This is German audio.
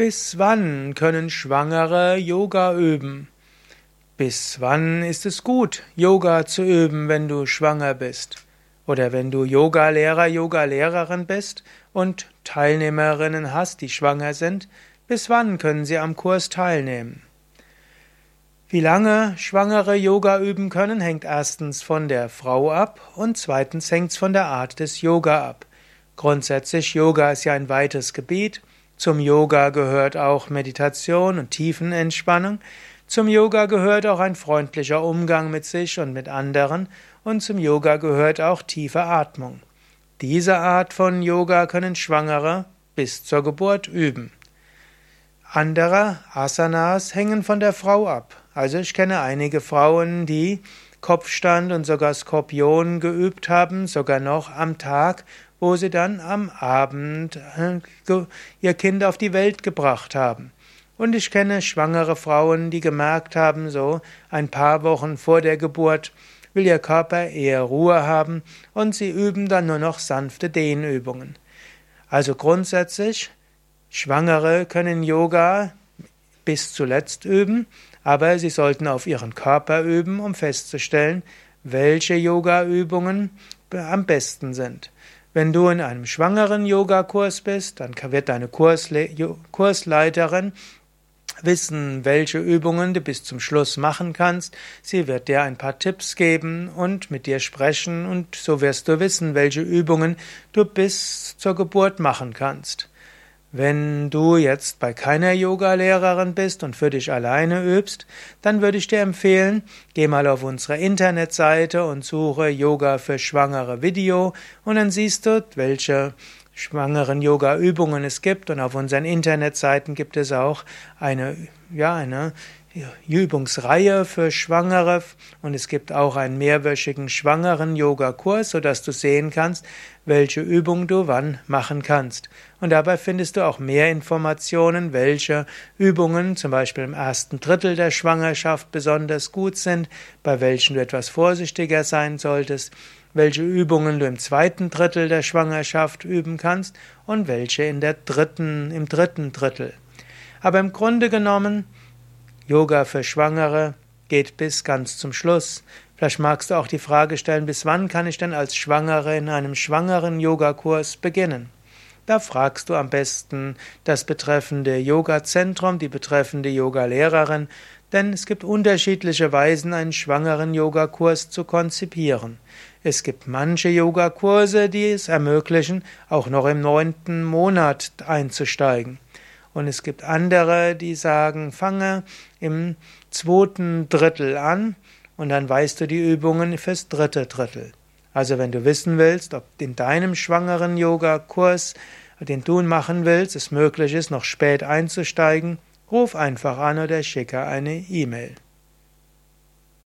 Bis wann können Schwangere Yoga üben? Bis wann ist es gut, Yoga zu üben, wenn du schwanger bist? Oder wenn du Yogalehrer, Yogalehrerin bist und Teilnehmerinnen hast, die schwanger sind, bis wann können sie am Kurs teilnehmen? Wie lange Schwangere Yoga üben können, hängt erstens von der Frau ab und zweitens hängt es von der Art des Yoga ab. Grundsätzlich, Yoga ist ja ein weites Gebiet zum Yoga gehört auch Meditation und Tiefenentspannung. Zum Yoga gehört auch ein freundlicher Umgang mit sich und mit anderen. Und zum Yoga gehört auch tiefe Atmung. Diese Art von Yoga können Schwangere bis zur Geburt üben. Andere Asanas hängen von der Frau ab. Also ich kenne einige Frauen, die Kopfstand und sogar Skorpion geübt haben, sogar noch am Tag, wo sie dann am Abend äh, ihr Kind auf die Welt gebracht haben. Und ich kenne schwangere Frauen, die gemerkt haben, so ein paar Wochen vor der Geburt will ihr Körper eher Ruhe haben und sie üben dann nur noch sanfte Dehnübungen. Also grundsätzlich, Schwangere können Yoga bis zuletzt üben, aber sie sollten auf ihren Körper üben, um festzustellen, welche Yoga-Übungen am besten sind. Wenn du in einem schwangeren Yogakurs bist, dann wird deine Kursle Kursleiterin wissen, welche Übungen du bis zum Schluss machen kannst. Sie wird dir ein paar Tipps geben und mit dir sprechen und so wirst du wissen, welche Übungen du bis zur Geburt machen kannst. Wenn du jetzt bei keiner Yogalehrerin bist und für dich alleine übst, dann würde ich dir empfehlen, geh mal auf unsere Internetseite und suche Yoga für Schwangere Video und dann siehst du, welche schwangeren Yoga-Übungen es gibt. Und auf unseren Internetseiten gibt es auch eine, ja, eine Übungsreihe für Schwangere und es gibt auch einen mehrwöchigen schwangeren Yoga-Kurs, sodass du sehen kannst, welche Übung du wann machen kannst. Und dabei findest du auch mehr Informationen, welche Übungen zum Beispiel im ersten Drittel der Schwangerschaft besonders gut sind, bei welchen du etwas vorsichtiger sein solltest, welche Übungen du im zweiten Drittel der Schwangerschaft üben kannst und welche in der dritten, im dritten Drittel. Aber im Grunde genommen Yoga für Schwangere geht bis ganz zum Schluss. Vielleicht magst du auch die Frage stellen, bis wann kann ich denn als Schwangere in einem schwangeren Yogakurs beginnen? Da fragst du am besten das betreffende Yoga-Zentrum, die betreffende Yogalehrerin, denn es gibt unterschiedliche Weisen, einen schwangeren Yogakurs zu konzipieren. Es gibt manche Yogakurse, die es ermöglichen, auch noch im neunten Monat einzusteigen. Und es gibt andere, die sagen, fange im zweiten Drittel an und dann weißt du die Übungen fürs dritte Drittel. Also wenn du wissen willst, ob in deinem schwangeren Yoga-Kurs, den du machen willst, es möglich ist, noch spät einzusteigen, ruf einfach an oder schicke eine E-Mail.